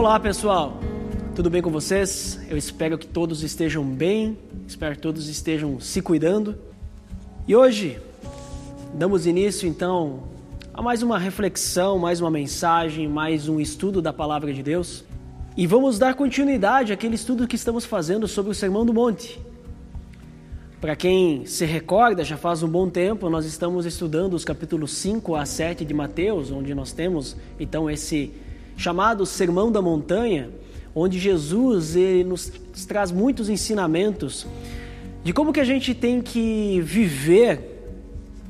Olá pessoal, tudo bem com vocês? Eu espero que todos estejam bem, espero que todos estejam se cuidando. E hoje damos início então a mais uma reflexão, mais uma mensagem, mais um estudo da Palavra de Deus. E vamos dar continuidade àquele estudo que estamos fazendo sobre o Sermão do Monte. Para quem se recorda, já faz um bom tempo, nós estamos estudando os capítulos 5 a 7 de Mateus, onde nós temos então esse chamado Sermão da Montanha, onde Jesus ele nos traz muitos ensinamentos de como que a gente tem que viver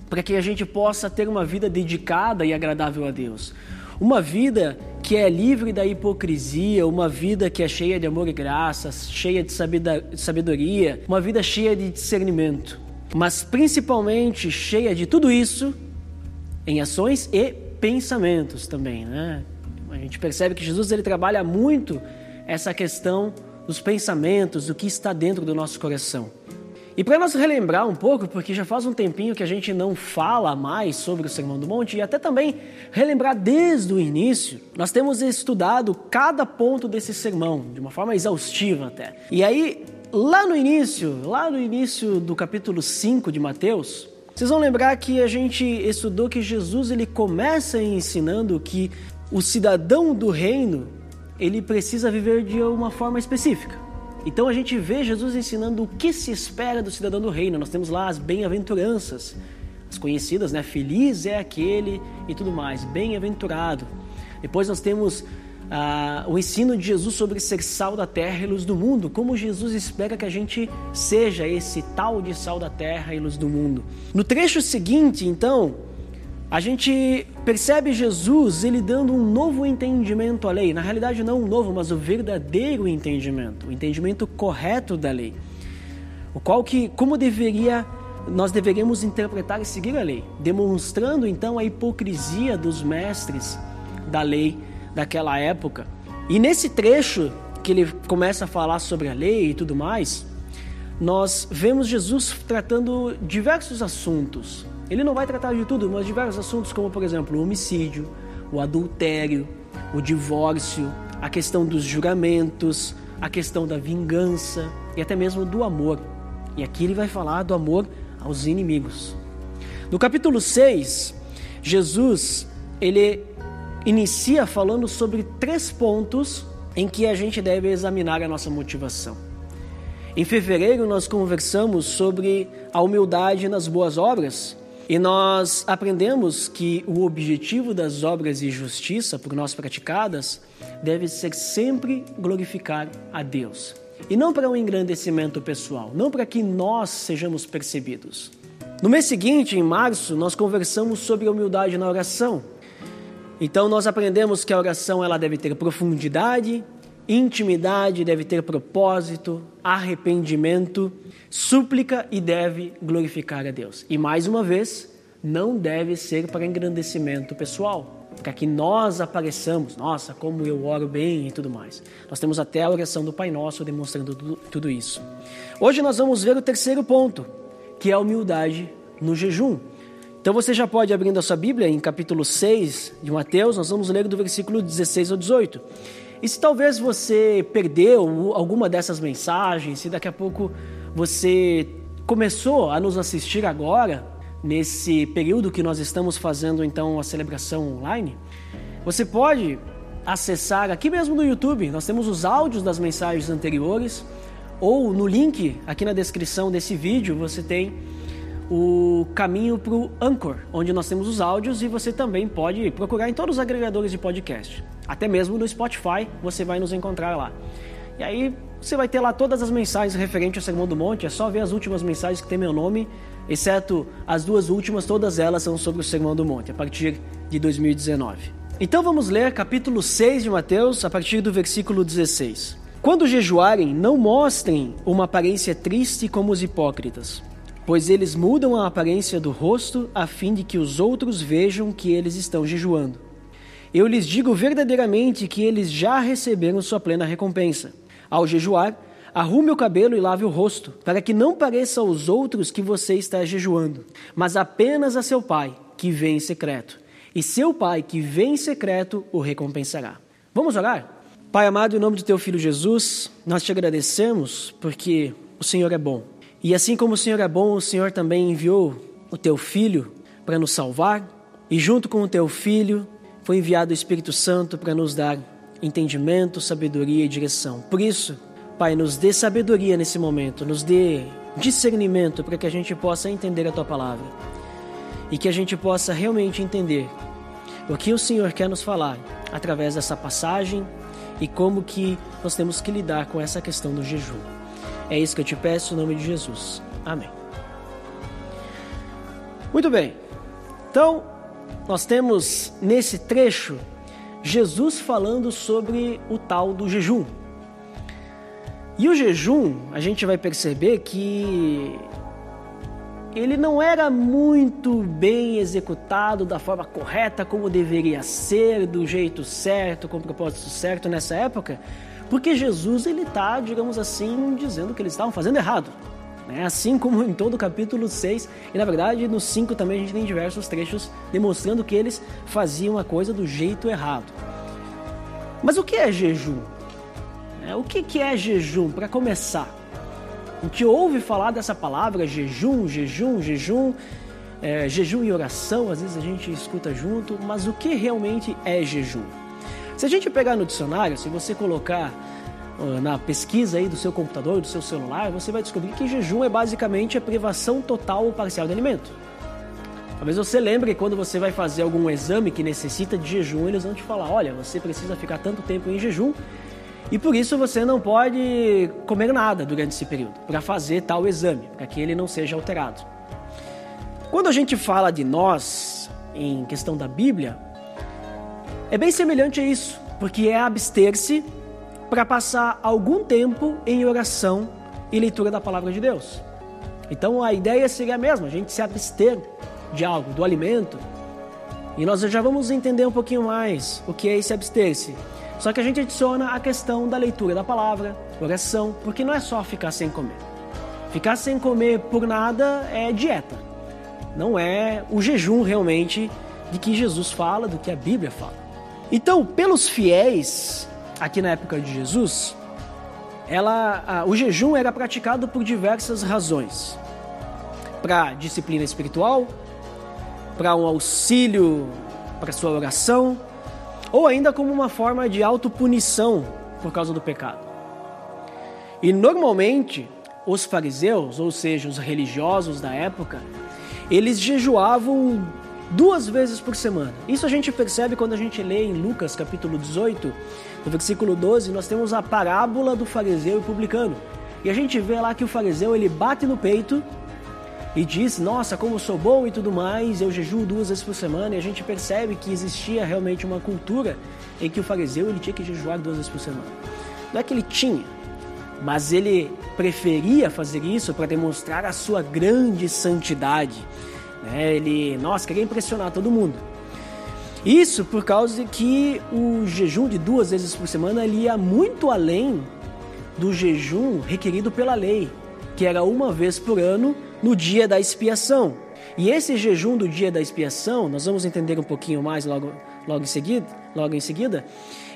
para que a gente possa ter uma vida dedicada e agradável a Deus. Uma vida que é livre da hipocrisia, uma vida que é cheia de amor e graça, cheia de sabedoria, uma vida cheia de discernimento, mas principalmente cheia de tudo isso em ações e pensamentos também, né? Gente percebe que Jesus ele trabalha muito essa questão dos pensamentos, do que está dentro do nosso coração. E para nós relembrar um pouco, porque já faz um tempinho que a gente não fala mais sobre o Sermão do Monte, e até também relembrar desde o início, nós temos estudado cada ponto desse sermão, de uma forma exaustiva até. E aí, lá no início, lá no início do capítulo 5 de Mateus, vocês vão lembrar que a gente estudou que Jesus ele começa ensinando que o cidadão do reino ele precisa viver de uma forma específica. Então a gente vê Jesus ensinando o que se espera do cidadão do reino. Nós temos lá as bem-aventuranças, as conhecidas, né? Feliz é aquele e tudo mais, bem-aventurado. Depois nós temos ah, o ensino de Jesus sobre ser sal da terra e luz do mundo, como Jesus espera que a gente seja esse tal de sal da terra e luz do mundo. No trecho seguinte, então, a gente percebe Jesus ele dando um novo entendimento à lei. Na realidade, não um novo, mas o verdadeiro entendimento, o entendimento correto da lei. O qual que, como deveria, nós deveríamos interpretar e seguir a lei, demonstrando então a hipocrisia dos mestres da lei daquela época. E nesse trecho que ele começa a falar sobre a lei e tudo mais, nós vemos Jesus tratando diversos assuntos ele não vai tratar de tudo, mas diversos assuntos, como por exemplo o homicídio, o adultério, o divórcio, a questão dos juramentos, a questão da vingança e até mesmo do amor. E aqui ele vai falar do amor aos inimigos. No capítulo 6, Jesus ele inicia falando sobre três pontos em que a gente deve examinar a nossa motivação. Em fevereiro, nós conversamos sobre a humildade nas boas obras e nós aprendemos que o objetivo das obras de justiça por nós praticadas deve ser sempre glorificar a Deus. E não para um engrandecimento pessoal, não para que nós sejamos percebidos. No mês seguinte, em março, nós conversamos sobre a humildade na oração. Então nós aprendemos que a oração ela deve ter profundidade, intimidade, deve ter propósito, arrependimento, súplica e deve glorificar a Deus. E mais uma vez, não deve ser para engrandecimento pessoal, para que nós apareçamos, nossa, como eu oro bem e tudo mais. Nós temos até a oração do Pai Nosso demonstrando tudo, isso. Hoje nós vamos ver o terceiro ponto, que é a humildade no jejum. Então você já pode abrindo a sua Bíblia em capítulo 6 de Mateus, nós vamos ler do versículo 16 ao 18. E se talvez você perdeu alguma dessas mensagens, se daqui a pouco você começou a nos assistir agora, nesse período que nós estamos fazendo então a celebração online, você pode acessar aqui mesmo no YouTube, nós temos os áudios das mensagens anteriores, ou no link aqui na descrição desse vídeo você tem o caminho para o Anchor, onde nós temos os áudios e você também pode procurar em todos os agregadores de podcast. Até mesmo no Spotify você vai nos encontrar lá. E aí você vai ter lá todas as mensagens referentes ao Sermão do Monte, é só ver as últimas mensagens que tem meu nome, exceto as duas últimas, todas elas são sobre o Sermão do Monte, a partir de 2019. Então vamos ler capítulo 6 de Mateus, a partir do versículo 16. Quando jejuarem, não mostrem uma aparência triste como os hipócritas pois eles mudam a aparência do rosto a fim de que os outros vejam que eles estão jejuando. Eu lhes digo verdadeiramente que eles já receberam sua plena recompensa. Ao jejuar, arrume o cabelo e lave o rosto, para que não pareça aos outros que você está jejuando, mas apenas a seu pai, que vem em secreto. E seu pai, que vem em secreto, o recompensará. Vamos orar? Pai amado, em nome do teu filho Jesus, nós te agradecemos porque o Senhor é bom. E assim como o Senhor é bom, o Senhor também enviou o teu filho para nos salvar, e junto com o teu filho foi enviado o Espírito Santo para nos dar entendimento, sabedoria e direção. Por isso, Pai, nos dê sabedoria nesse momento, nos dê discernimento para que a gente possa entender a tua palavra e que a gente possa realmente entender o que o Senhor quer nos falar através dessa passagem e como que nós temos que lidar com essa questão do jejum. É isso que eu te peço em nome de Jesus. Amém. Muito bem. Então, nós temos nesse trecho Jesus falando sobre o tal do jejum. E o jejum, a gente vai perceber que ele não era muito bem executado da forma correta, como deveria ser, do jeito certo, com o propósito certo nessa época, porque Jesus ele está, digamos assim, dizendo que eles estavam fazendo errado. Né? Assim como em todo o capítulo 6, e na verdade no 5 também a gente tem diversos trechos demonstrando que eles faziam a coisa do jeito errado. Mas o que é jejum? É, o que, é jejum? Para começar, a gente ouve falar dessa palavra jejum, jejum, jejum, é, jejum e oração, às vezes a gente escuta junto, mas o que realmente é jejum? Se a gente pegar no dicionário, se você colocar uh, na pesquisa aí do seu computador, do seu celular, você vai descobrir que jejum é basicamente a privação total ou parcial de alimento. Talvez você lembre que quando você vai fazer algum exame que necessita de jejum, eles vão te falar: olha, você precisa ficar tanto tempo em jejum e por isso você não pode comer nada durante esse período, para fazer tal exame, para que ele não seja alterado. Quando a gente fala de nós, em questão da Bíblia, é bem semelhante a isso, porque é abster-se para passar algum tempo em oração e leitura da palavra de Deus. Então a ideia seria a mesma, a gente se abster de algo, do alimento. E nós já vamos entender um pouquinho mais o que é esse abster-se. Só que a gente adiciona a questão da leitura da palavra, oração, porque não é só ficar sem comer. Ficar sem comer por nada é dieta. Não é o jejum realmente de que Jesus fala, do que a Bíblia fala. Então, pelos fiéis, aqui na época de Jesus, ela, a, o jejum era praticado por diversas razões. Para disciplina espiritual, para um auxílio para sua oração, ou ainda como uma forma de autopunição por causa do pecado. E normalmente os fariseus, ou seja, os religiosos da época, eles jejuavam duas vezes por semana. Isso a gente percebe quando a gente lê em Lucas capítulo 18, no versículo 12, nós temos a parábola do fariseu e publicano. E a gente vê lá que o fariseu ele bate no peito e diz: Nossa, como sou bom e tudo mais, eu jejuo duas vezes por semana. E a gente percebe que existia realmente uma cultura em que o fariseu ele tinha que jejuar duas vezes por semana. Não é que ele tinha, mas ele preferia fazer isso para demonstrar a sua grande santidade. Né? Ele, nossa, queria impressionar todo mundo. Isso por causa de que o jejum de duas vezes por semana ele ia muito além do jejum requerido pela lei, que era uma vez por ano no dia da expiação. E esse jejum do dia da expiação, nós vamos entender um pouquinho mais logo, logo, em, seguida, logo em seguida,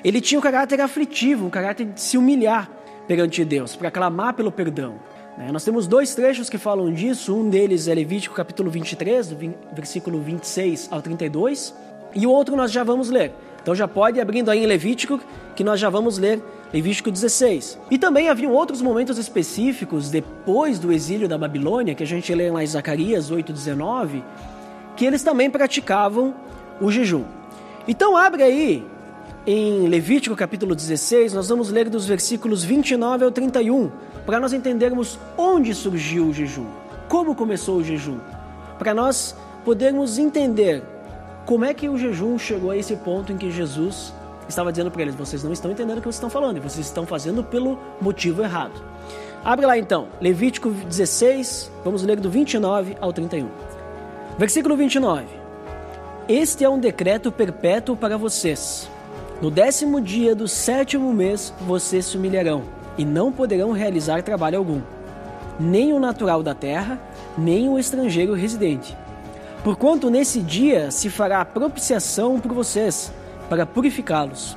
ele tinha um caráter aflitivo, um caráter de se humilhar perante Deus, para clamar pelo perdão. Né? Nós temos dois trechos que falam disso, um deles é Levítico capítulo 23, do versículo 26 ao 32, e o outro nós já vamos ler. Então já pode ir abrindo aí em Levítico, que nós já vamos ler Levítico 16. E também haviam outros momentos específicos depois do exílio da Babilônia, que a gente lê lá em Zacarias 8:19, que eles também praticavam o jejum. Então abre aí em Levítico capítulo 16, nós vamos ler dos versículos 29 ao 31, para nós entendermos onde surgiu o jejum, como começou o jejum, para nós podermos entender como é que o jejum chegou a esse ponto em que Jesus estava dizendo para eles: vocês não estão entendendo o que vocês estão falando, e vocês estão fazendo pelo motivo errado. Abre lá então, Levítico 16, vamos ler do 29 ao 31. Versículo 29. Este é um decreto perpétuo para vocês. No décimo dia do sétimo mês vocês se humilharão e não poderão realizar trabalho algum, nem o natural da terra, nem o estrangeiro residente. Porquanto nesse dia se fará propiciação por vocês para purificá-los.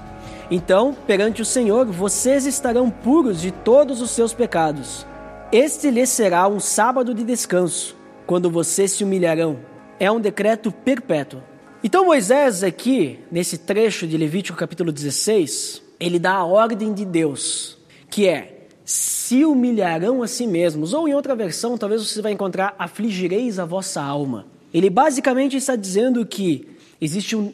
Então, perante o Senhor, vocês estarão puros de todos os seus pecados. Este lhes será um sábado de descanso, quando vocês se humilharão. É um decreto perpétuo. Então, Moisés, aqui, nesse trecho de Levítico capítulo 16, ele dá a ordem de Deus, que é: se humilharão a si mesmos. Ou em outra versão, talvez você vai encontrar: afligireis a vossa alma. Ele basicamente está dizendo que existe um,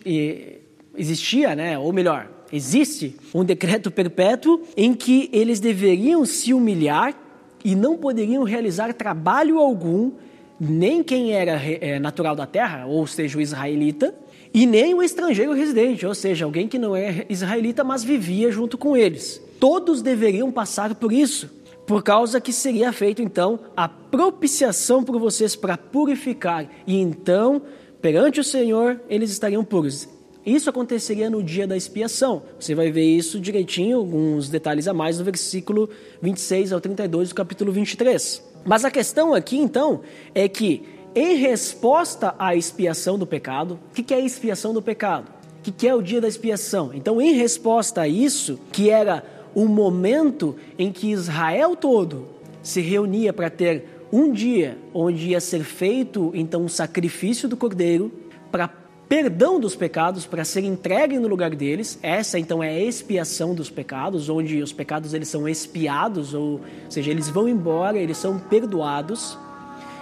existia, né, ou melhor, existe um decreto perpétuo em que eles deveriam se humilhar e não poderiam realizar trabalho algum, nem quem era é, natural da terra, ou seja, o israelita, e nem o estrangeiro residente, ou seja, alguém que não é israelita, mas vivia junto com eles. Todos deveriam passar por isso, por causa que seria feito então a propiciação por vocês para purificar, e então, perante o Senhor, eles estariam puros. Isso aconteceria no dia da expiação. Você vai ver isso direitinho, alguns detalhes a mais no versículo 26 ao 32 do capítulo 23. Mas a questão aqui, então, é que em resposta à expiação do pecado, o que é a expiação do pecado? O que é o dia da expiação? Então, em resposta a isso, que era o momento em que Israel todo se reunia para ter um dia onde ia ser feito então o um sacrifício do cordeiro para perdão dos pecados para ser entregue no lugar deles. Essa então é a expiação dos pecados, onde os pecados eles são expiados, ou, ou seja, eles vão embora, eles são perdoados.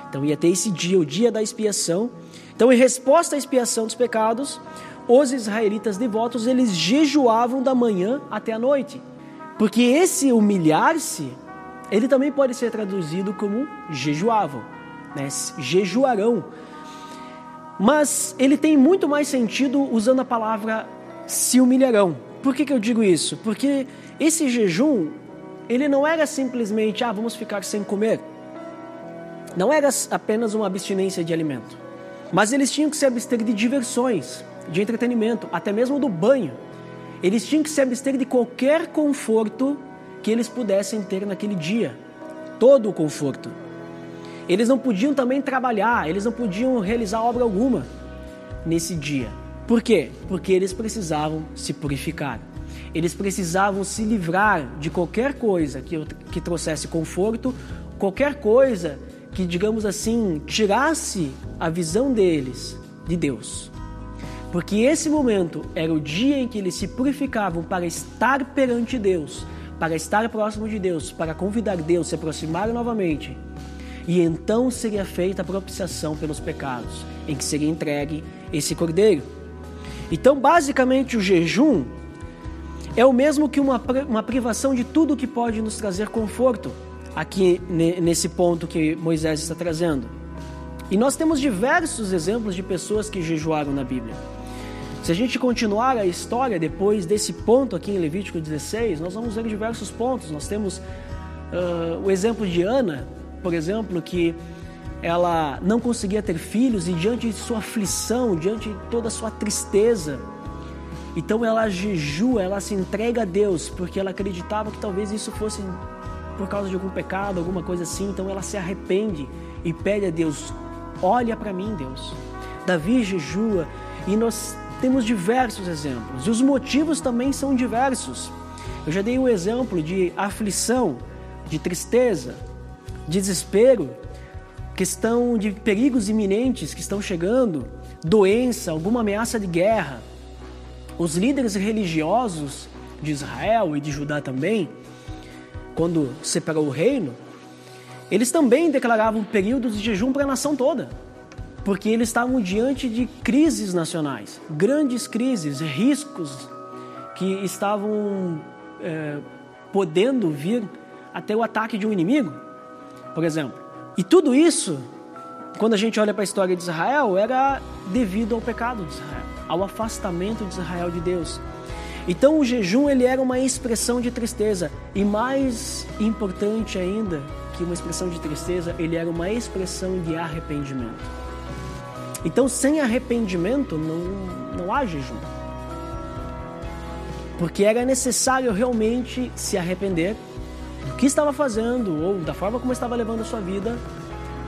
Então ia ter esse dia, o dia da expiação. Então, em resposta à expiação dos pecados, os israelitas devotos eles jejuavam da manhã até a noite. Porque esse humilhar-se, ele também pode ser traduzido como jejuavam, né? jejuarão mas ele tem muito mais sentido usando a palavra se humilharão. Por que, que eu digo isso? Porque esse jejum, ele não era simplesmente, ah, vamos ficar sem comer. Não era apenas uma abstinência de alimento. Mas eles tinham que se abster de diversões, de entretenimento, até mesmo do banho. Eles tinham que se abster de qualquer conforto que eles pudessem ter naquele dia. Todo o conforto. Eles não podiam também trabalhar, eles não podiam realizar obra alguma nesse dia. Por quê? Porque eles precisavam se purificar. Eles precisavam se livrar de qualquer coisa que, que trouxesse conforto, qualquer coisa que, digamos assim, tirasse a visão deles de Deus. Porque esse momento era o dia em que eles se purificavam para estar perante Deus, para estar próximo de Deus, para convidar Deus, se aproximar novamente e então seria feita a propiciação pelos pecados, em que seria entregue esse cordeiro. Então, basicamente, o jejum é o mesmo que uma, uma privação de tudo que pode nos trazer conforto, aqui nesse ponto que Moisés está trazendo. E nós temos diversos exemplos de pessoas que jejuaram na Bíblia. Se a gente continuar a história depois desse ponto aqui em Levítico 16, nós vamos ver diversos pontos. Nós temos uh, o exemplo de Ana, por exemplo, que ela não conseguia ter filhos e diante de sua aflição, diante de toda a sua tristeza, então ela jejua, ela se entrega a Deus, porque ela acreditava que talvez isso fosse por causa de algum pecado, alguma coisa assim, então ela se arrepende e pede a Deus: "Olha para mim, Deus". Davi jejua e nós temos diversos exemplos. E os motivos também são diversos. Eu já dei o um exemplo de aflição, de tristeza, desespero, questão de perigos iminentes que estão chegando, doença, alguma ameaça de guerra. Os líderes religiosos de Israel e de Judá também, quando separou o reino, eles também declaravam períodos de jejum para a nação toda, porque eles estavam diante de crises nacionais, grandes crises, riscos que estavam é, podendo vir até o ataque de um inimigo por exemplo. E tudo isso, quando a gente olha para a história de Israel, era devido ao pecado de Israel, ao afastamento de Israel de Deus. Então o jejum ele era uma expressão de tristeza e mais importante ainda que uma expressão de tristeza, ele era uma expressão de arrependimento. Então sem arrependimento não, não há jejum. Porque era necessário realmente se arrepender do que estava fazendo ou da forma como estava levando a sua vida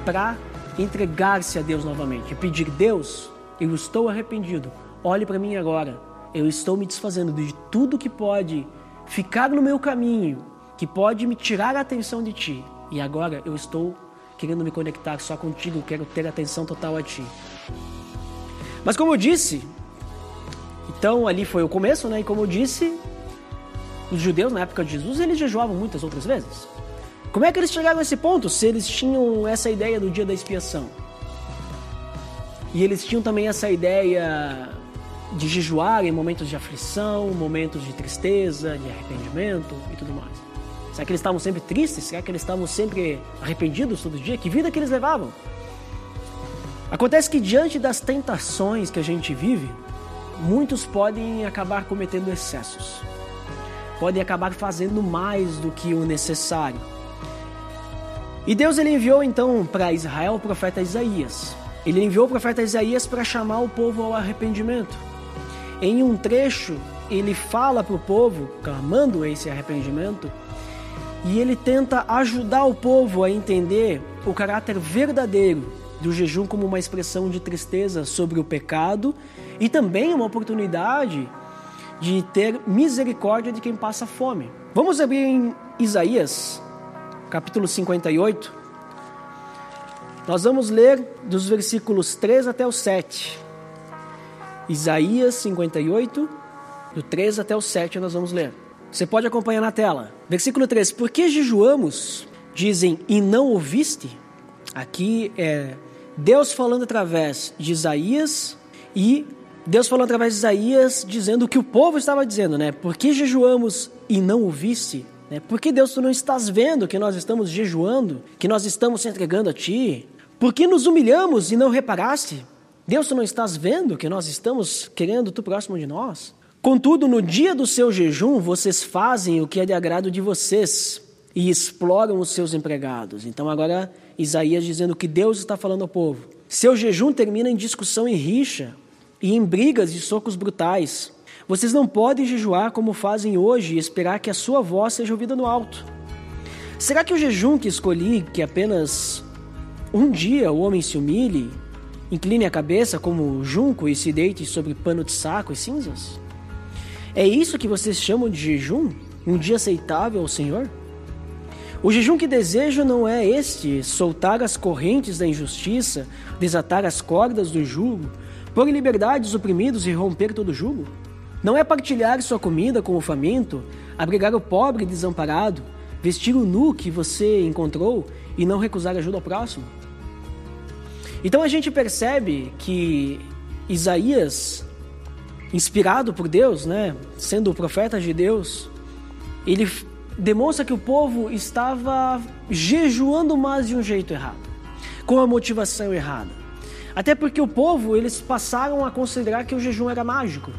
para entregar-se a Deus novamente e pedir: Deus, eu estou arrependido, olhe para mim agora eu estou me desfazendo de tudo que pode ficar no meu caminho, que pode me tirar a atenção de ti. E agora eu estou querendo me conectar só contigo, quero ter atenção total a ti. Mas como eu disse, então ali foi o começo, né? E como eu disse, os judeus na época de Jesus, eles jejuavam muitas outras vezes. Como é que eles chegaram a esse ponto se eles tinham essa ideia do dia da expiação? E eles tinham também essa ideia de jejuar em momentos de aflição, momentos de tristeza, de arrependimento e tudo mais. Será que eles estavam sempre tristes? Será que eles estavam sempre arrependidos todo dia? Que vida que eles levavam? Acontece que diante das tentações que a gente vive, muitos podem acabar cometendo excessos. Podem acabar fazendo mais do que o necessário. E Deus ele enviou então para Israel o profeta Isaías. Ele enviou o profeta Isaías para chamar o povo ao arrependimento. Em um trecho, ele fala para o povo, clamando esse arrependimento, e ele tenta ajudar o povo a entender o caráter verdadeiro do jejum como uma expressão de tristeza sobre o pecado e também uma oportunidade de ter misericórdia de quem passa fome. Vamos abrir em Isaías, capítulo 58. Nós vamos ler dos versículos 3 até o 7. Isaías 58, do 3 até o 7 nós vamos ler. Você pode acompanhar na tela. Versículo 3: Por que jejuamos? Dizem, e não ouviste? Aqui é Deus falando através de Isaías e Deus falando através de Isaías dizendo o que o povo estava dizendo, né? Por que jejuamos e não ouviste? Né? Por que Deus tu não estás vendo que nós estamos jejuando, que nós estamos se entregando a ti? Por que nos humilhamos e não reparaste? Deus tu não estás vendo que nós estamos querendo tu próximo de nós? Contudo, no dia do seu jejum, vocês fazem o que é de agrado de vocês e exploram os seus empregados. Então, agora, Isaías dizendo que Deus está falando ao povo. Seu jejum termina em discussão e rixa e em brigas e socos brutais. Vocês não podem jejuar como fazem hoje e esperar que a sua voz seja ouvida no alto. Será que o jejum que escolhi, que apenas um dia o homem se humilhe, incline a cabeça como junco e se deite sobre pano de saco e cinzas? É isso que vocês chamam de jejum? Um dia aceitável ao Senhor? O jejum que desejo não é este: soltar as correntes da injustiça, desatar as cordas do jugo, pôr em liberdade os oprimidos e romper todo jugo? Não é partilhar sua comida com o faminto, abrigar o pobre e desamparado, vestir o nu que você encontrou e não recusar ajuda ao próximo? Então a gente percebe que Isaías inspirado por Deus, né, sendo o profeta de Deus, ele demonstra que o povo estava jejuando mas de um jeito errado, com a motivação errada. Até porque o povo, eles passaram a considerar que o jejum era mágico.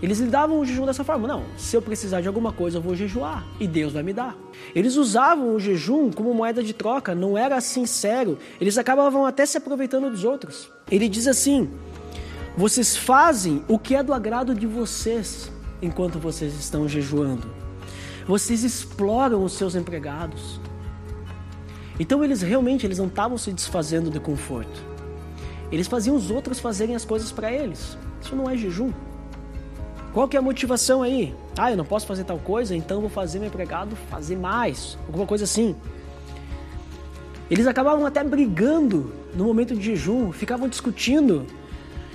Eles lidavam o jejum dessa forma. Não, se eu precisar de alguma coisa, eu vou jejuar e Deus vai me dar. Eles usavam o jejum como moeda de troca, não era sincero. Eles acabavam até se aproveitando dos outros. Ele diz assim: vocês fazem o que é do agrado de vocês enquanto vocês estão jejuando. Vocês exploram os seus empregados. Então eles realmente eles não estavam se desfazendo de conforto. Eles faziam os outros fazerem as coisas para eles. Isso não é jejum. Qual que é a motivação aí? Ah, eu não posso fazer tal coisa, então vou fazer meu empregado fazer mais. Alguma coisa assim. Eles acabavam até brigando no momento de jejum, ficavam discutindo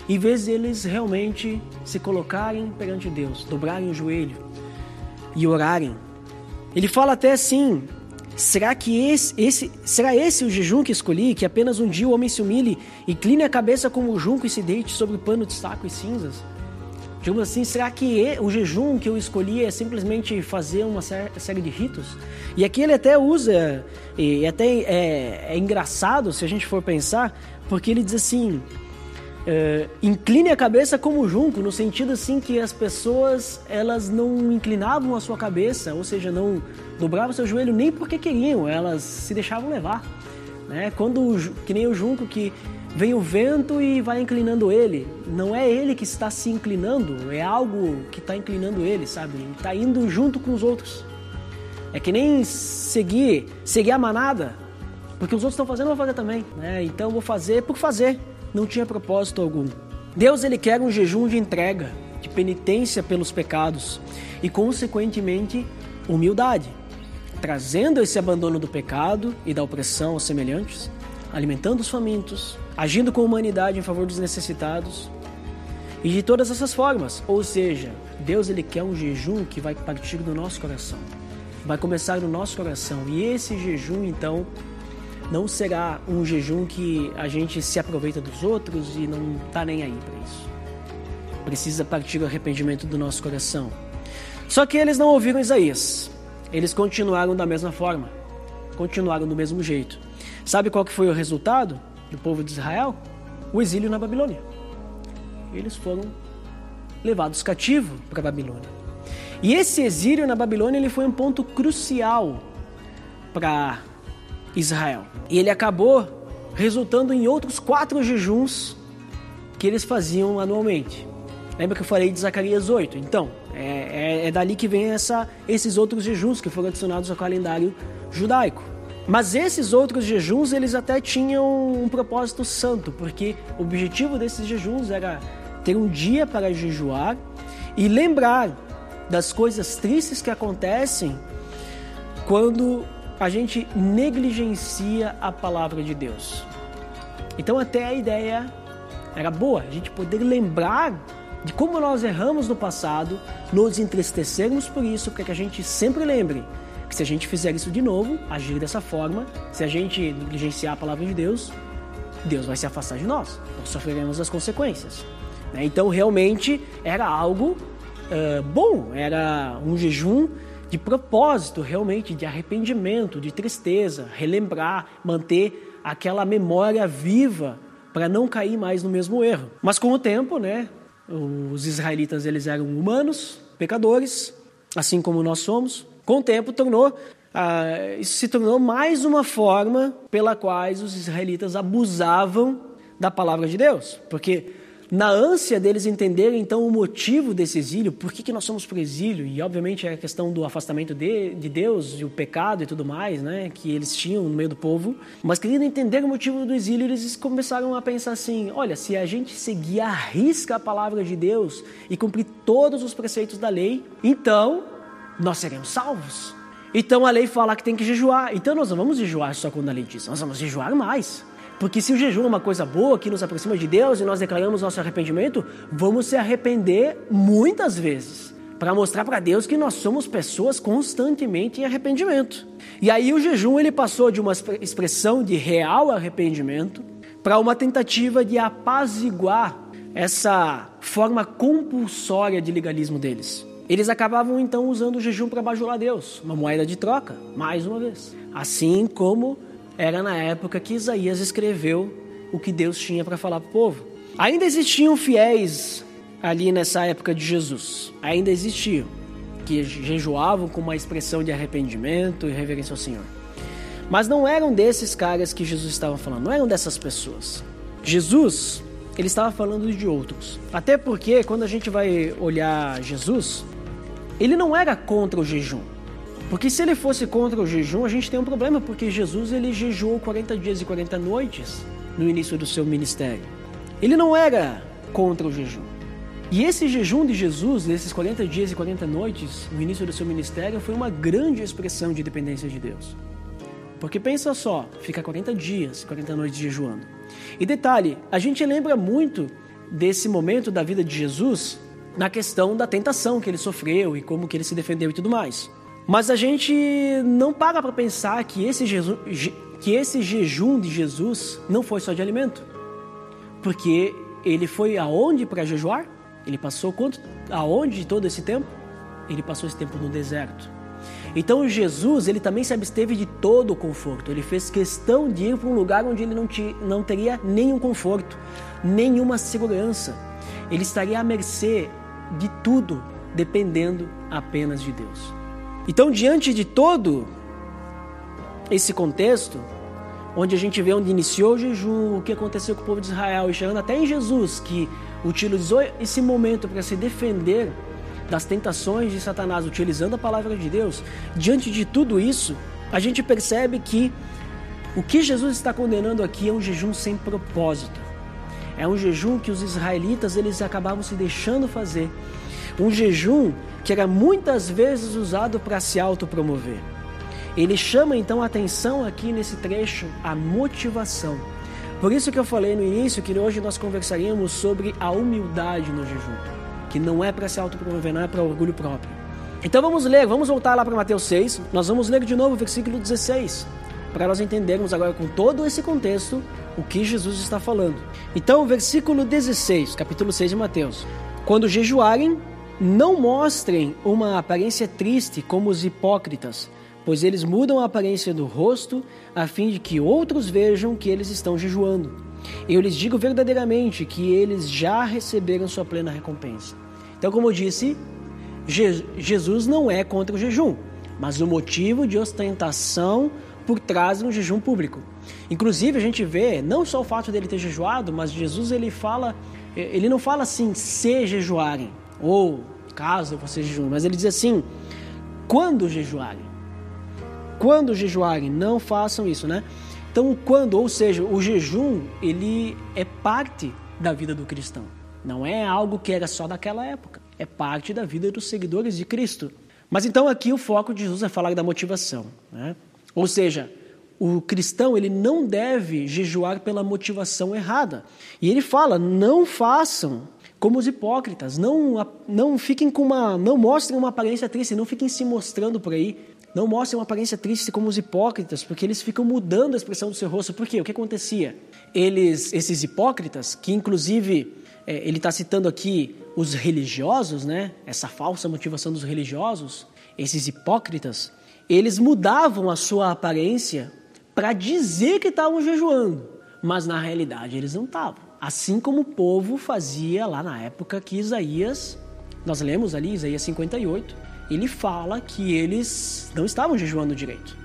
em vez de eles realmente se colocarem perante Deus, dobrarem o joelho e orarem. Ele fala até assim: será que esse, esse, será esse o jejum que escolhi? Que apenas um dia o homem se humilhe, incline a cabeça como o junco e se deite sobre o pano de saco e cinzas? Digamos assim, será que o jejum que eu escolhi é simplesmente fazer uma série de ritos? E aqui ele até usa, e até é, é engraçado se a gente for pensar, porque ele diz assim: é, incline a cabeça como junco, no sentido assim que as pessoas elas não inclinavam a sua cabeça, ou seja, não dobravam seu joelho nem porque queriam, elas se deixavam levar. Né? Quando que nem o junco que vem o vento e vai inclinando ele, não é ele que está se inclinando, é algo que está inclinando ele, sabe? Ele está indo junto com os outros. É que nem seguir, seguir a manada, porque os outros estão fazendo, eu vou fazer também. Né? Então eu vou fazer por fazer não tinha propósito algum. Deus ele quer um jejum de entrega, de penitência pelos pecados e, consequentemente, humildade, trazendo esse abandono do pecado e da opressão aos semelhantes, alimentando os famintos, agindo com humanidade em favor dos necessitados e de todas essas formas. Ou seja, Deus ele quer um jejum que vai partir do nosso coração, vai começar no nosso coração e esse jejum então não será um jejum que a gente se aproveita dos outros e não está nem aí para isso. Precisa partir o arrependimento do nosso coração. Só que eles não ouviram Isaías. Eles continuaram da mesma forma. Continuaram do mesmo jeito. Sabe qual que foi o resultado do povo de Israel? O exílio na Babilônia. Eles foram levados cativos para a Babilônia. E esse exílio na Babilônia ele foi um ponto crucial para Israel. E ele acabou resultando em outros quatro jejuns que eles faziam anualmente. Lembra que eu falei de Zacarias 8? Então, é, é, é dali que vem essa, esses outros jejuns que foram adicionados ao calendário judaico. Mas esses outros jejuns, eles até tinham um propósito santo, porque o objetivo desses jejuns era ter um dia para jejuar e lembrar das coisas tristes que acontecem quando a gente negligencia a palavra de Deus. Então, até a ideia era boa, a gente poder lembrar de como nós erramos no passado, nos entristecermos por isso, para que a gente sempre lembre que se a gente fizer isso de novo, agir dessa forma, se a gente negligenciar a palavra de Deus, Deus vai se afastar de nós, nós sofreremos as consequências. Né? Então, realmente era algo uh, bom, era um jejum de propósito, realmente, de arrependimento, de tristeza, relembrar, manter aquela memória viva para não cair mais no mesmo erro. Mas com o tempo, né, os israelitas eles eram humanos, pecadores, assim como nós somos. Com o tempo tornou ah, isso se tornou mais uma forma pela qual os israelitas abusavam da palavra de Deus, porque na ânsia deles entenderem então o motivo desse exílio, por que, que nós somos para o exílio, e obviamente é a questão do afastamento de, de Deus e o pecado e tudo mais, né, que eles tinham no meio do povo, mas querendo entender o motivo do exílio, eles começaram a pensar assim: olha, se a gente seguir a risca a palavra de Deus e cumprir todos os preceitos da lei, então nós seremos salvos. Então a lei fala que tem que jejuar, então nós não vamos jejuar só quando a lei diz, nós vamos jejuar mais. Porque se o jejum é uma coisa boa que nos aproxima de Deus e nós declaramos nosso arrependimento, vamos se arrepender muitas vezes para mostrar para Deus que nós somos pessoas constantemente em arrependimento. E aí o jejum ele passou de uma expressão de real arrependimento para uma tentativa de apaziguar essa forma compulsória de legalismo deles. Eles acabavam então usando o jejum para bajular Deus, uma moeda de troca, mais uma vez. Assim como era na época que Isaías escreveu o que Deus tinha para falar para o povo. Ainda existiam fiéis ali nessa época de Jesus, ainda existiam, que jejuavam com uma expressão de arrependimento e reverência ao Senhor. Mas não eram desses caras que Jesus estava falando, não eram dessas pessoas. Jesus, ele estava falando de outros. Até porque quando a gente vai olhar Jesus, ele não era contra o jejum. Porque se ele fosse contra o jejum, a gente tem um problema, porque Jesus ele jejuou 40 dias e 40 noites no início do seu ministério. Ele não era contra o jejum. E esse jejum de Jesus, nesses 40 dias e 40 noites, no início do seu ministério, foi uma grande expressão de dependência de Deus. Porque pensa só, fica 40 dias, 40 noites jejuando. E detalhe, a gente lembra muito desse momento da vida de Jesus na questão da tentação que ele sofreu e como que ele se defendeu e tudo mais. Mas a gente não para para pensar que esse, jeju, que esse jejum de Jesus não foi só de alimento. Porque ele foi aonde para jejuar? Ele passou quanto, aonde todo esse tempo? Ele passou esse tempo no deserto. Então Jesus, ele também se absteve de todo o conforto. Ele fez questão de ir para um lugar onde ele não, te, não teria nenhum conforto, nenhuma segurança. Ele estaria à mercê de tudo, dependendo apenas de Deus. Então, diante de todo esse contexto, onde a gente vê onde iniciou o jejum, o que aconteceu com o povo de Israel, e chegando até em Jesus, que utilizou esse momento para se defender das tentações de Satanás, utilizando a palavra de Deus, diante de tudo isso, a gente percebe que o que Jesus está condenando aqui é um jejum sem propósito. É um jejum que os israelitas eles acabavam se deixando fazer. Um jejum que era muitas vezes usado para se autopromover. Ele chama então a atenção aqui nesse trecho a motivação. Por isso que eu falei no início que hoje nós conversaríamos sobre a humildade no jejum, que não é para se autopromover, não é para orgulho próprio. Então vamos ler, vamos voltar lá para Mateus 6, nós vamos ler de novo o versículo 16, para nós entendermos agora com todo esse contexto o que Jesus está falando. Então, versículo 16, capítulo 6 de Mateus. Quando jejuarem, não mostrem uma aparência triste como os hipócritas, pois eles mudam a aparência do rosto a fim de que outros vejam que eles estão jejuando. Eu lhes digo verdadeiramente que eles já receberam sua plena recompensa. Então, como eu disse, Je Jesus não é contra o jejum, mas o motivo de ostentação por trás de um jejum público. Inclusive, a gente vê não só o fato dele ter jejuado, mas Jesus ele fala, ele não fala assim, se jejuarem, ou caso você jejum, mas ele diz assim, quando jejuarem. Quando jejuarem, não façam isso, né? Então, quando, ou seja, o jejum, ele é parte da vida do cristão. Não é algo que era só daquela época. É parte da vida dos seguidores de Cristo. Mas então aqui o foco de Jesus é falar da motivação, né? Ou seja, o cristão ele não deve jejuar pela motivação errada. E ele fala: não façam como os hipócritas, não não fiquem com uma, não mostrem uma aparência triste, não fiquem se mostrando por aí, não mostrem uma aparência triste como os hipócritas, porque eles ficam mudando a expressão do seu rosto. Por quê? O que acontecia? Eles, esses hipócritas, que inclusive é, ele está citando aqui os religiosos, né? Essa falsa motivação dos religiosos, esses hipócritas, eles mudavam a sua aparência para dizer que estavam jejuando, mas na realidade eles não estavam. Assim como o povo fazia lá na época que Isaías, nós lemos ali Isaías 58, ele fala que eles não estavam jejuando direito.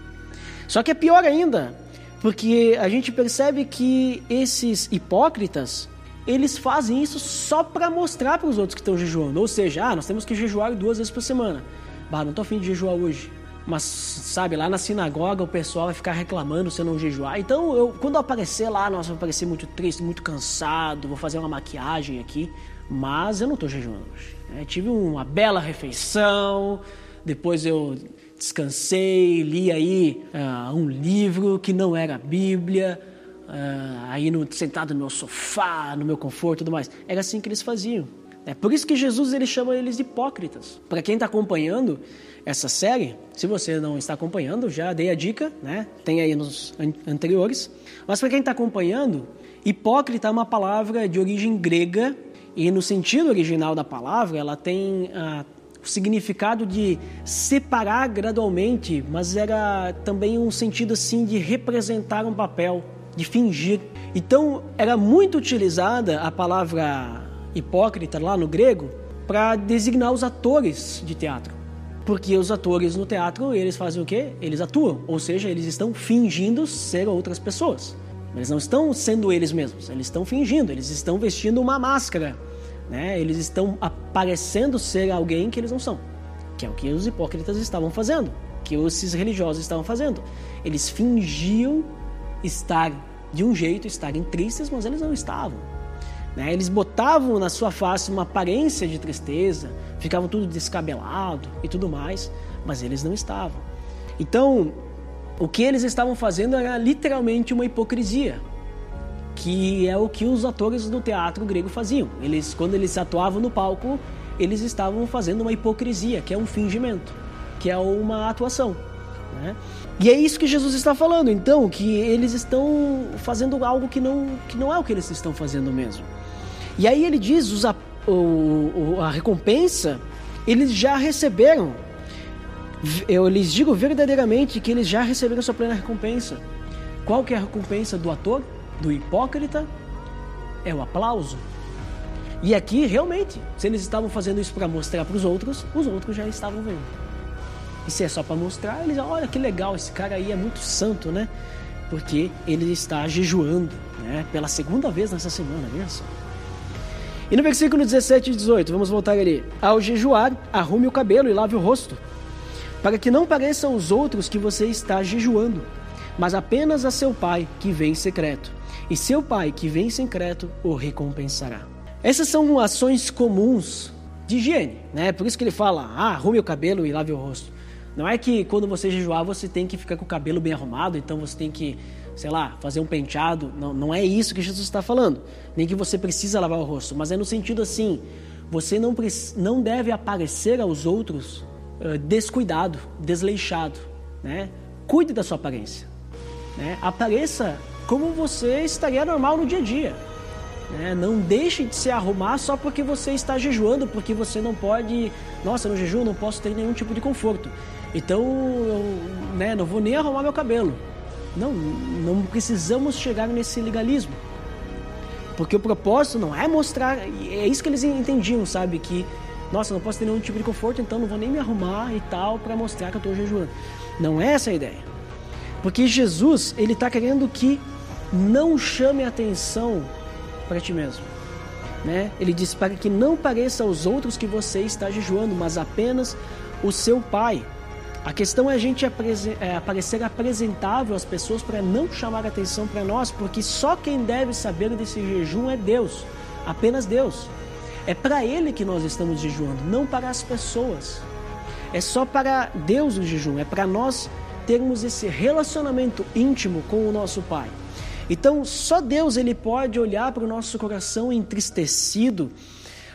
Só que é pior ainda, porque a gente percebe que esses hipócritas, eles fazem isso só para mostrar para os outros que estão jejuando. Ou seja, ah, nós temos que jejuar duas vezes por semana. Bah, não estou afim de jejuar hoje mas sabe, lá na sinagoga o pessoal vai ficar reclamando se eu não jejuar. Então, eu, quando eu aparecer lá, nossa, vou parecer muito triste, muito cansado, vou fazer uma maquiagem aqui, mas eu não estou jejuando hoje. Né? Tive uma bela refeição, depois eu descansei, li aí uh, um livro que não era a Bíblia, uh, aí no, sentado no meu sofá, no meu conforto e tudo mais. Era assim que eles faziam. É por isso que Jesus ele chama eles de hipócritas. Para quem está acompanhando, essa série. Se você não está acompanhando, já dei a dica, né? Tem aí nos anteriores. Mas para quem está acompanhando, hipócrita é uma palavra de origem grega e no sentido original da palavra, ela tem ah, o significado de separar gradualmente, mas era também um sentido assim de representar um papel, de fingir. Então, era muito utilizada a palavra hipócrita lá no grego para designar os atores de teatro. Porque os atores no teatro, eles fazem o quê? Eles atuam, ou seja, eles estão fingindo ser outras pessoas. Eles não estão sendo eles mesmos, eles estão fingindo, eles estão vestindo uma máscara, né? Eles estão aparecendo ser alguém que eles não são, que é o que os hipócritas estavam fazendo, que esses religiosos estavam fazendo. Eles fingiam estar de um jeito, estarem tristes, mas eles não estavam. Né? Eles botavam na sua face uma aparência de tristeza, ficavam tudo descabelado e tudo mais, mas eles não estavam. Então, o que eles estavam fazendo era literalmente uma hipocrisia, que é o que os atores do teatro grego faziam. Eles, quando eles atuavam no palco, eles estavam fazendo uma hipocrisia, que é um fingimento, que é uma atuação. Né? E é isso que Jesus está falando, então, que eles estão fazendo algo que não, que não é o que eles estão fazendo mesmo. E aí ele diz: os, a, o, a recompensa eles já receberam. Eu lhes digo verdadeiramente que eles já receberam sua plena recompensa. Qual que é a recompensa do ator, do hipócrita? É o aplauso. E aqui, realmente, se eles estavam fazendo isso para mostrar para os outros, os outros já estavam vendo. E se é só para mostrar, eles olha que legal, esse cara aí é muito santo, né? Porque ele está jejuando, né? Pela segunda vez nessa semana, veja só. E no versículo 17 e 18, vamos voltar ali. Ao jejuar, arrume o cabelo e lave o rosto, para que não pareçam os outros que você está jejuando, mas apenas a seu pai que vem em secreto. e seu pai que vem em secreto o recompensará. Essas são ações comuns de higiene, né? Por isso que ele fala: ah, arrume o cabelo e lave o rosto. Não é que quando você jejuar você tem que ficar com o cabelo bem arrumado, então você tem que, sei lá, fazer um penteado. Não, não é isso que Jesus está falando. Nem que você precisa lavar o rosto, mas é no sentido assim: você não, não deve aparecer aos outros uh, descuidado, desleixado, né? Cuide da sua aparência, né? Apareça como você estaria normal no dia a dia. Né? Não deixe de se arrumar só porque você está jejuando, porque você não pode. Nossa, no jejum não posso ter nenhum tipo de conforto. Então, eu né, não vou nem arrumar meu cabelo. Não, não precisamos chegar nesse legalismo. Porque o propósito não é mostrar, é isso que eles entendiam, sabe? Que, nossa, não posso ter nenhum tipo de conforto, então não vou nem me arrumar e tal para mostrar que eu estou jejuando. Não é essa a ideia. Porque Jesus, ele está querendo que não chame atenção para ti mesmo. Né? Ele diz para que não pareça aos outros que você está jejuando, mas apenas o seu Pai. A questão é a gente é, aparecer apresentável às pessoas para não chamar atenção para nós, porque só quem deve saber desse jejum é Deus, apenas Deus. É para Ele que nós estamos jejuando, não para as pessoas. É só para Deus o jejum, é para nós termos esse relacionamento íntimo com o nosso Pai. Então, só Deus ele pode olhar para o nosso coração entristecido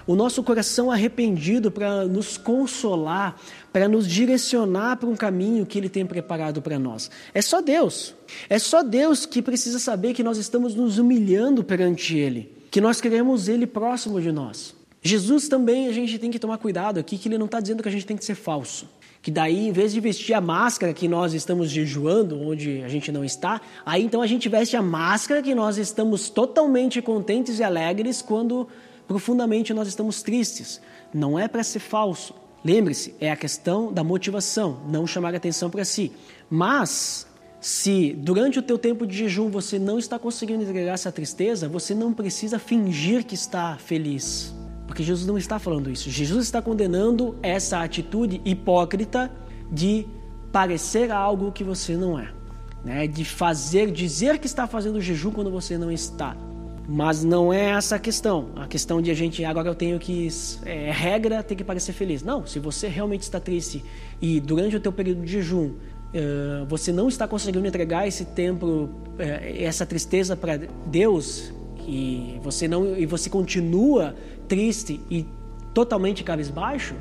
o nosso coração arrependido para nos consolar, para nos direcionar para um caminho que Ele tem preparado para nós. É só Deus. É só Deus que precisa saber que nós estamos nos humilhando perante Ele, que nós queremos Ele próximo de nós. Jesus também a gente tem que tomar cuidado aqui, que Ele não está dizendo que a gente tem que ser falso. Que daí, em vez de vestir a máscara que nós estamos jejuando, onde a gente não está, aí então a gente veste a máscara que nós estamos totalmente contentes e alegres quando profundamente nós estamos tristes. Não é para ser falso. Lembre-se, é a questão da motivação, não chamar atenção para si. Mas se durante o teu tempo de jejum você não está conseguindo entregar essa tristeza, você não precisa fingir que está feliz. Porque Jesus não está falando isso. Jesus está condenando essa atitude hipócrita de parecer algo que você não é. Né? De fazer, dizer que está fazendo jejum quando você não está. Mas não é essa a questão. A questão de a gente, agora eu tenho que, é, regra, ter que parecer feliz. Não, se você realmente está triste e durante o teu período de jejum uh, você não está conseguindo entregar esse tempo, uh, essa tristeza para Deus, e você, não, e você continua triste e totalmente cabisbaixo,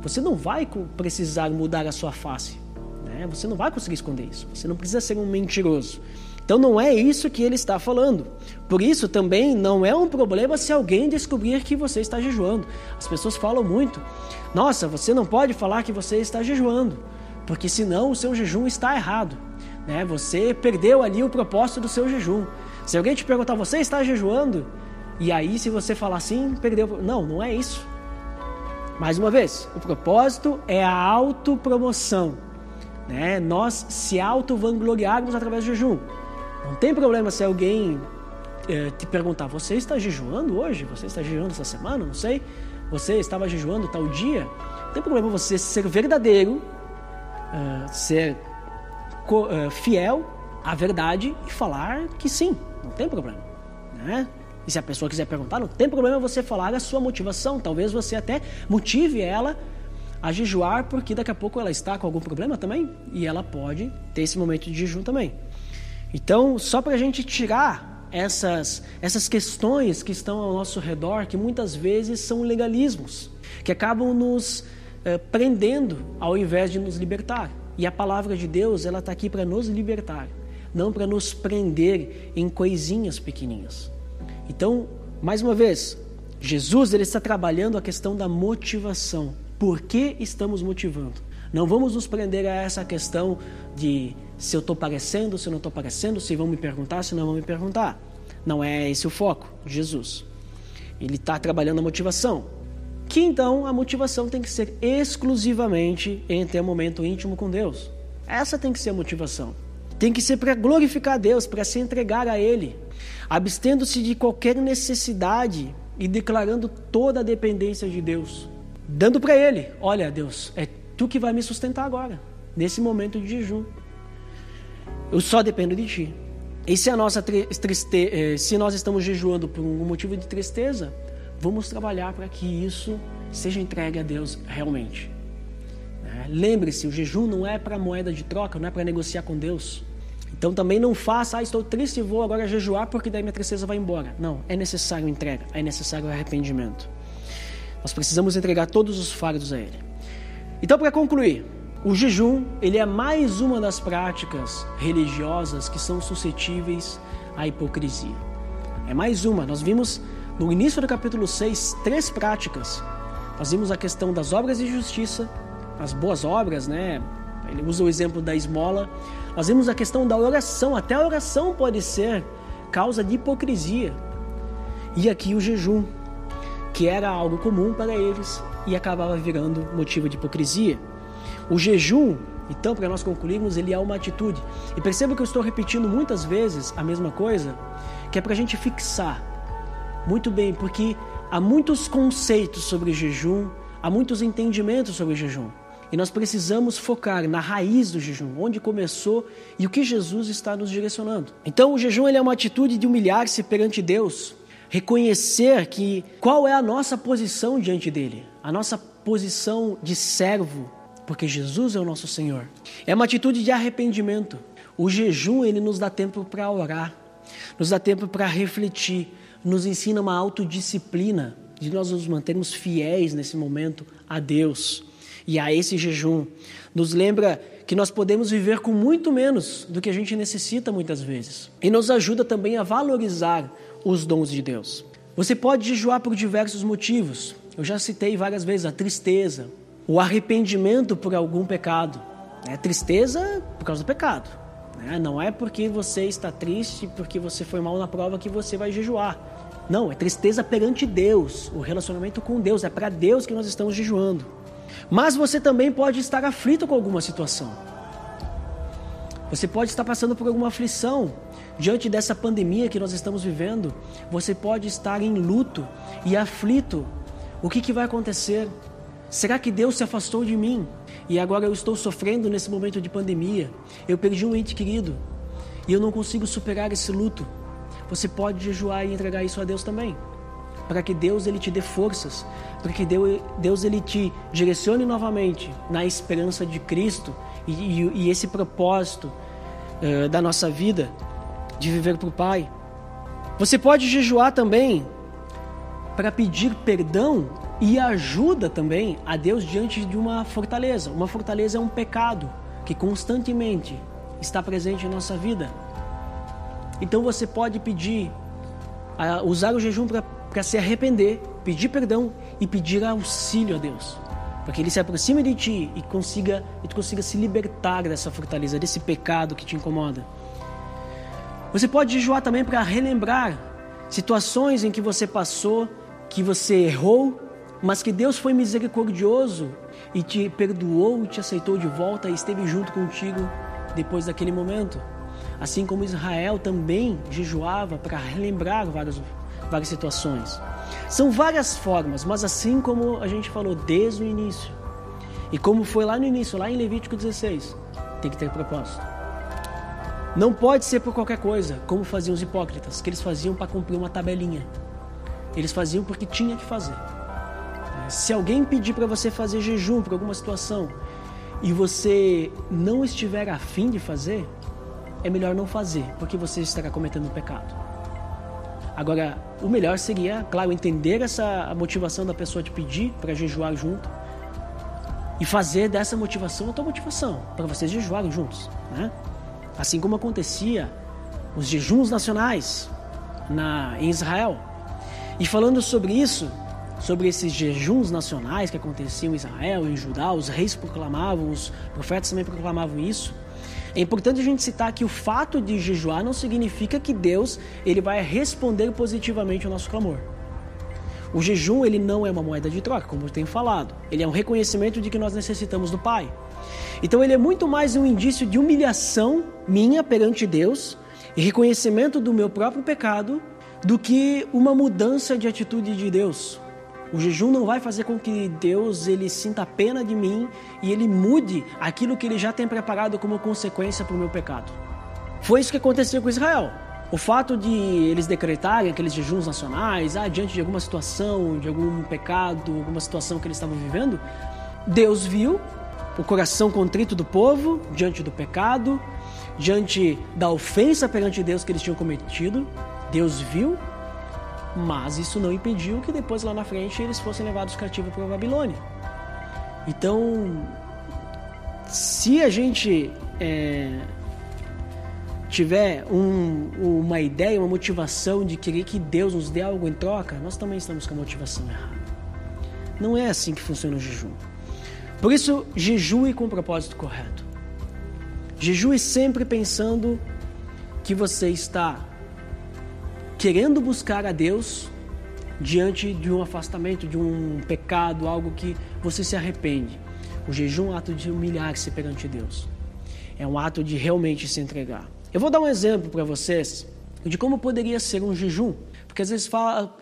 você não vai precisar mudar a sua face. Né? Você não vai conseguir esconder isso. Você não precisa ser um mentiroso. Então não é isso que ele está falando. Por isso também não é um problema se alguém descobrir que você está jejuando. As pessoas falam muito: "Nossa, você não pode falar que você está jejuando, porque senão o seu jejum está errado". Né? Você perdeu ali o propósito do seu jejum. Se alguém te perguntar: "Você está jejuando?" E aí se você falar assim, perdeu. Não, não é isso. Mais uma vez, o propósito é a autopromoção. Né? Nós se auto-vangloriarmos através do jejum. Não tem problema se alguém é, te perguntar: você está jejuando hoje? Você está jejuando essa semana? Não sei. Você estava jejuando tal dia? Não tem problema você ser verdadeiro, uh, ser uh, fiel à verdade e falar que sim. Não tem problema. Né? E se a pessoa quiser perguntar, não tem problema você falar a sua motivação. Talvez você até motive ela a jejuar, porque daqui a pouco ela está com algum problema também e ela pode ter esse momento de jejum também. Então, só para a gente tirar essas, essas questões que estão ao nosso redor, que muitas vezes são legalismos, que acabam nos eh, prendendo ao invés de nos libertar. E a palavra de Deus, ela está aqui para nos libertar, não para nos prender em coisinhas pequenininhas. Então, mais uma vez, Jesus ele está trabalhando a questão da motivação. Por que estamos motivando? Não vamos nos prender a essa questão de se eu estou parecendo, se eu não estou parecendo, se vão me perguntar, se não vão me perguntar. Não é esse o foco de Jesus. Ele está trabalhando a motivação. Que então a motivação tem que ser exclusivamente em ter um momento íntimo com Deus. Essa tem que ser a motivação. Tem que ser para glorificar a Deus, para se entregar a Ele, abstendo-se de qualquer necessidade e declarando toda a dependência de Deus, dando para Ele: Olha, Deus, é tu que vai me sustentar agora, nesse momento de jejum. Eu só dependo de ti. E se a nossa triste... Eh, se nós estamos jejuando por um motivo de tristeza, vamos trabalhar para que isso seja entregue a Deus realmente. Né? Lembre-se, o jejum não é para moeda de troca, não é para negociar com Deus. Então também não faça, ah, estou triste e vou agora jejuar porque daí minha tristeza vai embora. Não, é necessário entrega, é necessário arrependimento. Nós precisamos entregar todos os fardos a Ele. Então, para concluir, o jejum ele é mais uma das práticas religiosas que são suscetíveis à hipocrisia. É mais uma. Nós vimos no início do capítulo 6 três práticas. Nós vimos a questão das obras de justiça, as boas obras, né? Ele usa o exemplo da esmola. Nós vimos a questão da oração. Até a oração pode ser causa de hipocrisia. E aqui o jejum, que era algo comum para eles e acabava virando motivo de hipocrisia. O jejum, então, para nós concluirmos, ele é uma atitude. E perceba que eu estou repetindo muitas vezes a mesma coisa, que é para a gente fixar. Muito bem, porque há muitos conceitos sobre jejum, há muitos entendimentos sobre jejum. E nós precisamos focar na raiz do jejum, onde começou e o que Jesus está nos direcionando. Então, o jejum ele é uma atitude de humilhar-se perante Deus, reconhecer que qual é a nossa posição diante dele, a nossa posição de servo, porque Jesus é o nosso Senhor. É uma atitude de arrependimento. O jejum ele nos dá tempo para orar, nos dá tempo para refletir, nos ensina uma autodisciplina de nós nos mantermos fiéis nesse momento a Deus e a esse jejum. Nos lembra que nós podemos viver com muito menos do que a gente necessita muitas vezes. E nos ajuda também a valorizar os dons de Deus. Você pode jejuar por diversos motivos. Eu já citei várias vezes a tristeza, o arrependimento por algum pecado. É tristeza por causa do pecado. Né? Não é porque você está triste, porque você foi mal na prova que você vai jejuar. Não, é tristeza perante Deus, o relacionamento com Deus. É para Deus que nós estamos jejuando. Mas você também pode estar aflito com alguma situação. Você pode estar passando por alguma aflição diante dessa pandemia que nós estamos vivendo. Você pode estar em luto e aflito. O que, que vai acontecer? Será que Deus se afastou de mim e agora eu estou sofrendo nesse momento de pandemia? Eu perdi um ente querido e eu não consigo superar esse luto. Você pode jejuar e entregar isso a Deus também, para que Deus ele te dê forças, para que Deus ele te direcione novamente na esperança de Cristo e, e, e esse propósito uh, da nossa vida de viver para o Pai. Você pode jejuar também para pedir perdão e ajuda também a Deus diante de uma fortaleza. Uma fortaleza é um pecado que constantemente está presente em nossa vida. Então você pode pedir, usar o jejum para se arrepender, pedir perdão e pedir auxílio a Deus. Para que Ele se aproxime de ti e consiga, e tu consiga se libertar dessa fortaleza, desse pecado que te incomoda. Você pode jejuar também para relembrar situações em que você passou, que você errou mas que Deus foi misericordioso e te perdoou, te aceitou de volta e esteve junto contigo depois daquele momento. Assim como Israel também jejuava para relembrar várias, várias situações. São várias formas, mas assim como a gente falou desde o início, e como foi lá no início, lá em Levítico 16, tem que ter propósito. Não pode ser por qualquer coisa, como faziam os hipócritas, que eles faziam para cumprir uma tabelinha. Eles faziam porque tinha que fazer. Se alguém pedir para você fazer jejum por alguma situação e você não estiver afim de fazer, é melhor não fazer, porque você estará cometendo um pecado. Agora, o melhor seria, claro, entender essa motivação da pessoa te pedir para jejuar junto e fazer dessa motivação a tua motivação, para vocês jejuarem juntos, né? Assim como acontecia os jejuns nacionais na, em Israel. E falando sobre isso, sobre esses jejuns nacionais que aconteciam em Israel, em Judá, os reis proclamavam, os profetas também proclamavam isso. É importante a gente citar que o fato de jejuar não significa que Deus ele vai responder positivamente ao nosso clamor. O jejum ele não é uma moeda de troca, como eu tenho falado. Ele é um reconhecimento de que nós necessitamos do Pai. Então ele é muito mais um indício de humilhação minha perante Deus e reconhecimento do meu próprio pecado do que uma mudança de atitude de Deus. O jejum não vai fazer com que Deus ele sinta pena de mim e ele mude aquilo que ele já tem preparado como consequência para o meu pecado. Foi isso que aconteceu com Israel. O fato de eles decretarem aqueles jejuns nacionais, ah, diante de alguma situação, de algum pecado, alguma situação que eles estavam vivendo, Deus viu o coração contrito do povo diante do pecado, diante da ofensa perante Deus que eles tinham cometido. Deus viu, mas isso não impediu que depois lá na frente eles fossem levados cativos para a Babilônia. Então, se a gente é, tiver um, uma ideia, uma motivação de querer que Deus nos dê algo em troca, nós também estamos com a motivação errada. Não é assim que funciona o jejum. Por isso, jejue com o propósito correto. Jejue sempre pensando que você está querendo buscar a Deus diante de um afastamento, de um pecado, algo que você se arrepende. O jejum é um ato de humilhar-se perante Deus. É um ato de realmente se entregar. Eu vou dar um exemplo para vocês de como poderia ser um jejum. Porque às vezes fala,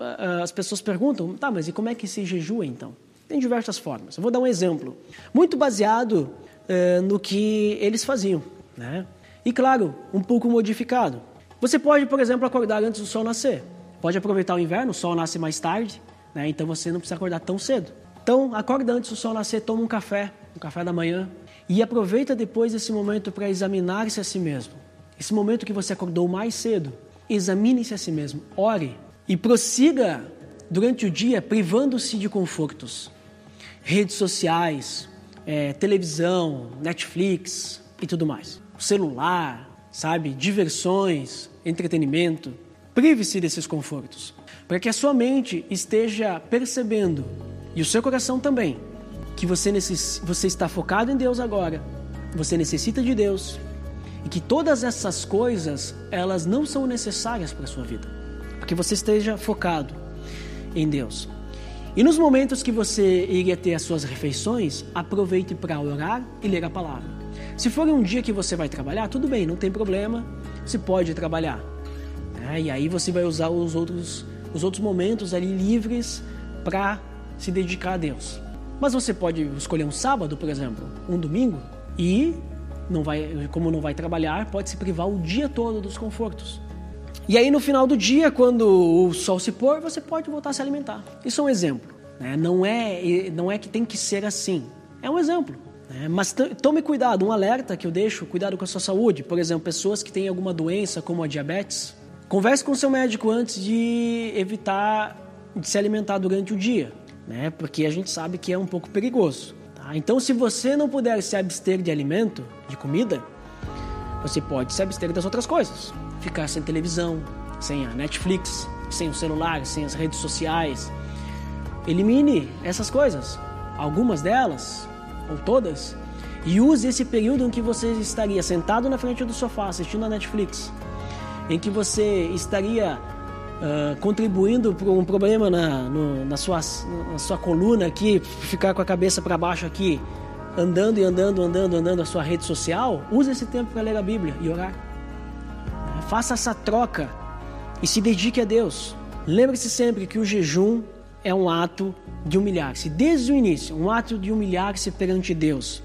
as pessoas perguntam, tá, mas e como é que se jejua então? Tem diversas formas. Eu vou dar um exemplo, muito baseado eh, no que eles faziam, né? E claro, um pouco modificado. Você pode, por exemplo, acordar antes do sol nascer. Pode aproveitar o inverno, o sol nasce mais tarde, né? Então você não precisa acordar tão cedo. Então, acorda antes do sol nascer, toma um café, um café da manhã, e aproveita depois esse momento para examinar-se a si mesmo. Esse momento que você acordou mais cedo, examine-se a si mesmo, ore e prossiga durante o dia privando-se de confortos redes sociais, é, televisão, Netflix e tudo mais. O celular, sabe? Diversões, entretenimento. Prive-se desses confortos, para que a sua mente esteja percebendo, e o seu coração também, que você, necess... você está focado em Deus agora, você necessita de Deus, e que todas essas coisas, elas não são necessárias para a sua vida, para que você esteja focado em Deus. E nos momentos que você iria ter as suas refeições, aproveite para orar e ler a palavra. Se for um dia que você vai trabalhar, tudo bem, não tem problema, você pode trabalhar. Né? E aí você vai usar os outros, os outros momentos ali livres para se dedicar a Deus. Mas você pode escolher um sábado, por exemplo, um domingo, e não vai, como não vai trabalhar, pode se privar o dia todo dos confortos. E aí no final do dia, quando o sol se pôr, você pode voltar a se alimentar. Isso é um exemplo. Né? Não, é, não é que tem que ser assim. É um exemplo. Né? Mas tome cuidado, um alerta que eu deixo, cuidado com a sua saúde. Por exemplo, pessoas que têm alguma doença como a diabetes. Converse com seu médico antes de evitar de se alimentar durante o dia, né? porque a gente sabe que é um pouco perigoso. Tá? Então, se você não puder se abster de alimento, de comida, você pode se abster das outras coisas ficar sem televisão, sem a Netflix, sem o celular, sem as redes sociais. Elimine essas coisas, algumas delas, ou todas, e use esse período em que você estaria sentado na frente do sofá assistindo a Netflix, em que você estaria uh, contribuindo para um problema na, no, na, sua, na sua coluna aqui, ficar com a cabeça para baixo aqui, andando e andando, andando, andando a sua rede social, use esse tempo para ler a Bíblia e orar. Faça essa troca e se dedique a Deus. Lembre-se sempre que o jejum é um ato de humilhar-se, desde o início, um ato de humilhar-se perante Deus,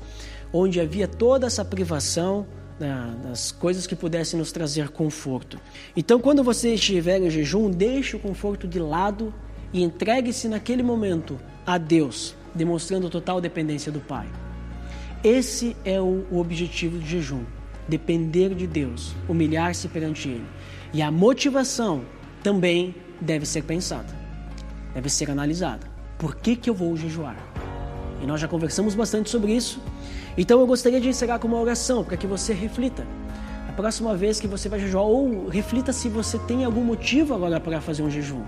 onde havia toda essa privação né, das coisas que pudessem nos trazer conforto. Então, quando você estiver em jejum, deixe o conforto de lado e entregue-se naquele momento a Deus, demonstrando total dependência do Pai. Esse é o objetivo do jejum depender de Deus, humilhar-se perante Ele. E a motivação também deve ser pensada, deve ser analisada. Por que, que eu vou jejuar? E nós já conversamos bastante sobre isso. Então eu gostaria de encerrar com uma oração para que você reflita. A próxima vez que você vai jejuar, ou reflita se você tem algum motivo agora para fazer um jejum.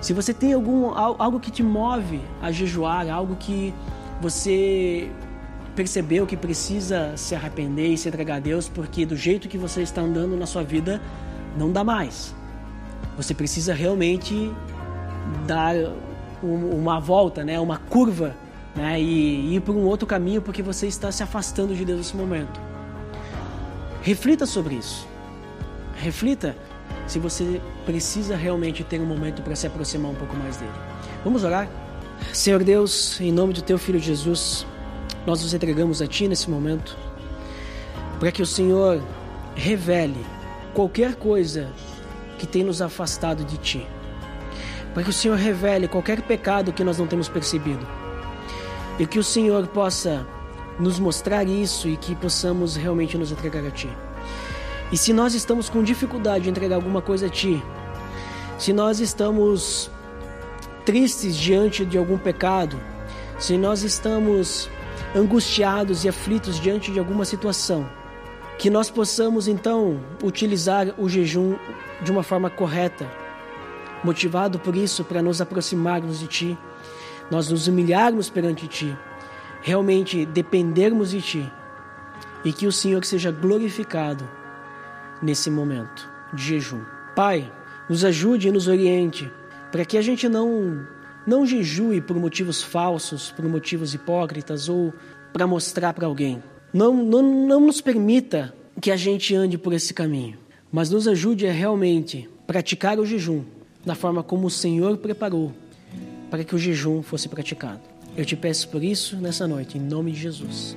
Se você tem algum, algo que te move a jejuar, algo que você percebeu que precisa se arrepender e se entregar a Deus, porque do jeito que você está andando na sua vida, não dá mais. Você precisa realmente dar uma volta, né, uma curva, né, e ir por um outro caminho, porque você está se afastando de Deus nesse momento. Reflita sobre isso. Reflita se você precisa realmente ter um momento para se aproximar um pouco mais dele. Vamos orar? Senhor Deus, em nome do teu filho Jesus, nós nos entregamos a Ti nesse momento, para que o Senhor revele qualquer coisa que tem nos afastado de Ti. Para que o Senhor revele qualquer pecado que nós não temos percebido. E que o Senhor possa nos mostrar isso e que possamos realmente nos entregar a Ti. E se nós estamos com dificuldade de entregar alguma coisa a Ti, se nós estamos tristes diante de algum pecado, se nós estamos angustiados e aflitos diante de alguma situação, que nós possamos então utilizar o jejum de uma forma correta, motivado por isso para nos aproximarmos de Ti, nós nos humilharmos perante Ti, realmente dependermos de Ti e que o Senhor seja glorificado nesse momento de jejum. Pai, nos ajude e nos oriente para que a gente não não jejue por motivos falsos, por motivos hipócritas ou para mostrar para alguém. Não, não, não nos permita que a gente ande por esse caminho, mas nos ajude a realmente praticar o jejum da forma como o Senhor preparou para que o jejum fosse praticado. Eu te peço por isso nessa noite, em nome de Jesus.